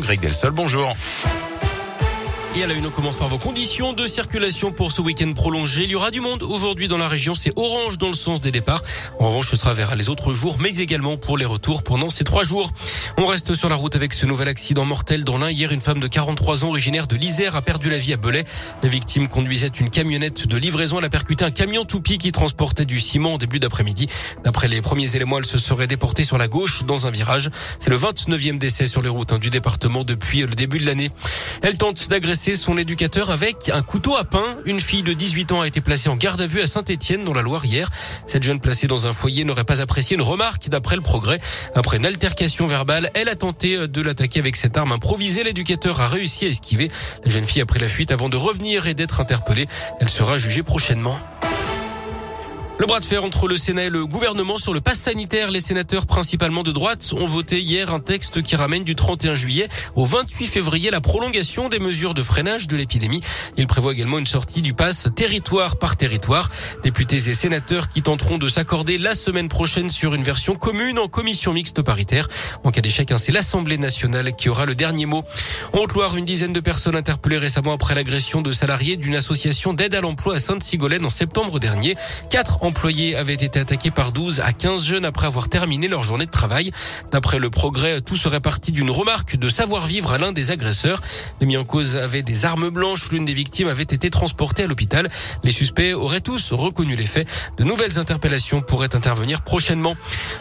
Greg Delsol, bonjour. Et à la une, on commence par vos conditions de circulation pour ce week-end prolongé. Il y aura du monde aujourd'hui dans la région. C'est orange dans le sens des départs. En revanche, ce sera vers les autres jours, mais également pour les retours pendant ces trois jours. On reste sur la route avec ce nouvel accident mortel dans l'un. Hier, une femme de 43 ans originaire de l'Isère a perdu la vie à Belay. La victime conduisait une camionnette de livraison. Elle a percuté un camion toupie qui transportait du ciment au début d'après-midi. D'après les premiers éléments, elle se serait déportée sur la gauche dans un virage. C'est le 29e décès sur les routes hein, du département depuis le début de l'année. Elle tente d'agresser son éducateur avec un couteau à pain. Une fille de 18 ans a été placée en garde à vue à Saint-Etienne dans la Loire hier. Cette jeune placée dans un foyer n'aurait pas apprécié une remarque d'après le progrès. Après une altercation verbale, elle a tenté de l'attaquer avec cette arme improvisée. L'éducateur a réussi à esquiver. La jeune fille a pris la fuite avant de revenir et d'être interpellée. Elle sera jugée prochainement. Le bras de fer entre le Sénat et le gouvernement sur le pass sanitaire. Les sénateurs, principalement de droite, ont voté hier un texte qui ramène du 31 juillet au 28 février la prolongation des mesures de freinage de l'épidémie. Il prévoit également une sortie du pass territoire par territoire. Députés et sénateurs qui tenteront de s'accorder la semaine prochaine sur une version commune en commission mixte paritaire. En cas d'échec, hein, c'est l'Assemblée nationale qui aura le dernier mot. En Haute-Loire, une dizaine de personnes interpellées récemment après l'agression de salariés d'une association d'aide à l'emploi à Sainte-Sigolène en septembre dernier. Quatre employés avaient été attaqués par 12 à 15 jeunes après avoir terminé leur journée de travail. D'après le progrès, tout serait parti d'une remarque de savoir-vivre à l'un des agresseurs. Les mis en cause avaient des armes blanches. L'une des victimes avait été transportée à l'hôpital. Les suspects auraient tous reconnu les faits. De nouvelles interpellations pourraient intervenir prochainement.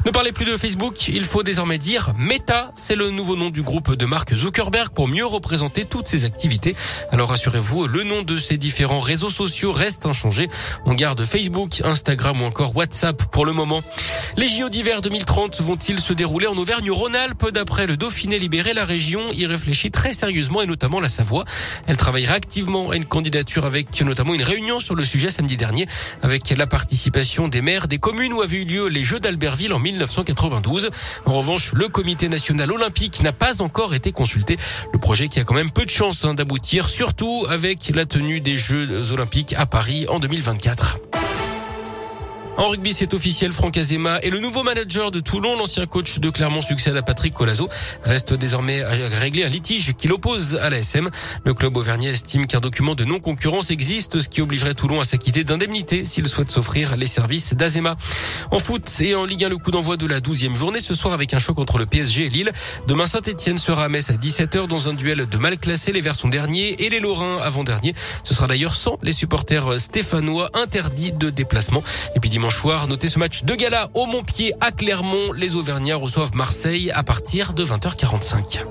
Ne parlez plus de Facebook. Il faut désormais dire Meta. C'est le nouveau nom du groupe de Mark Zuckerberg pour mieux représenter toutes ses activités. Alors rassurez-vous, le nom de ces différents réseaux sociaux reste inchangé. On garde Facebook, Instagram, ou encore WhatsApp pour le moment. Les JO d'hiver 2030 vont-ils se dérouler en Auvergne-Rhône-Alpes D'après le Dauphiné libéré, la région y réfléchit très sérieusement et notamment la Savoie. Elle travaillera activement à une candidature avec notamment une réunion sur le sujet samedi dernier avec la participation des maires des communes où avaient eu lieu les Jeux d'Albertville en 1992. En revanche, le comité national olympique n'a pas encore été consulté. Le projet qui a quand même peu de chance hein, d'aboutir, surtout avec la tenue des Jeux olympiques à Paris en 2024. En rugby, c'est officiel. Franck Azema est le nouveau manager de Toulon. L'ancien coach de Clermont succède à Patrick Colazo. Reste désormais à régler un litige qui l'oppose à la SM. Le club auvergnat estime qu'un document de non-concurrence existe, ce qui obligerait Toulon à s'acquitter d'indemnités s'il souhaite s'offrir les services d'Azema. En foot et en Ligue 1, le coup d'envoi de la 12e journée ce soir avec un choc entre le PSG et Lille. Demain, Saint-Etienne sera à Metz à 17h dans un duel de mal classés. Les Verts sont derniers et les Lorrains avant-derniers. Ce sera d'ailleurs sans les supporters stéphanois interdits de déplacement. Dimanche notez ce match de gala au Montpied à Clermont. Les Auvergnats reçoivent Marseille à partir de 20h45.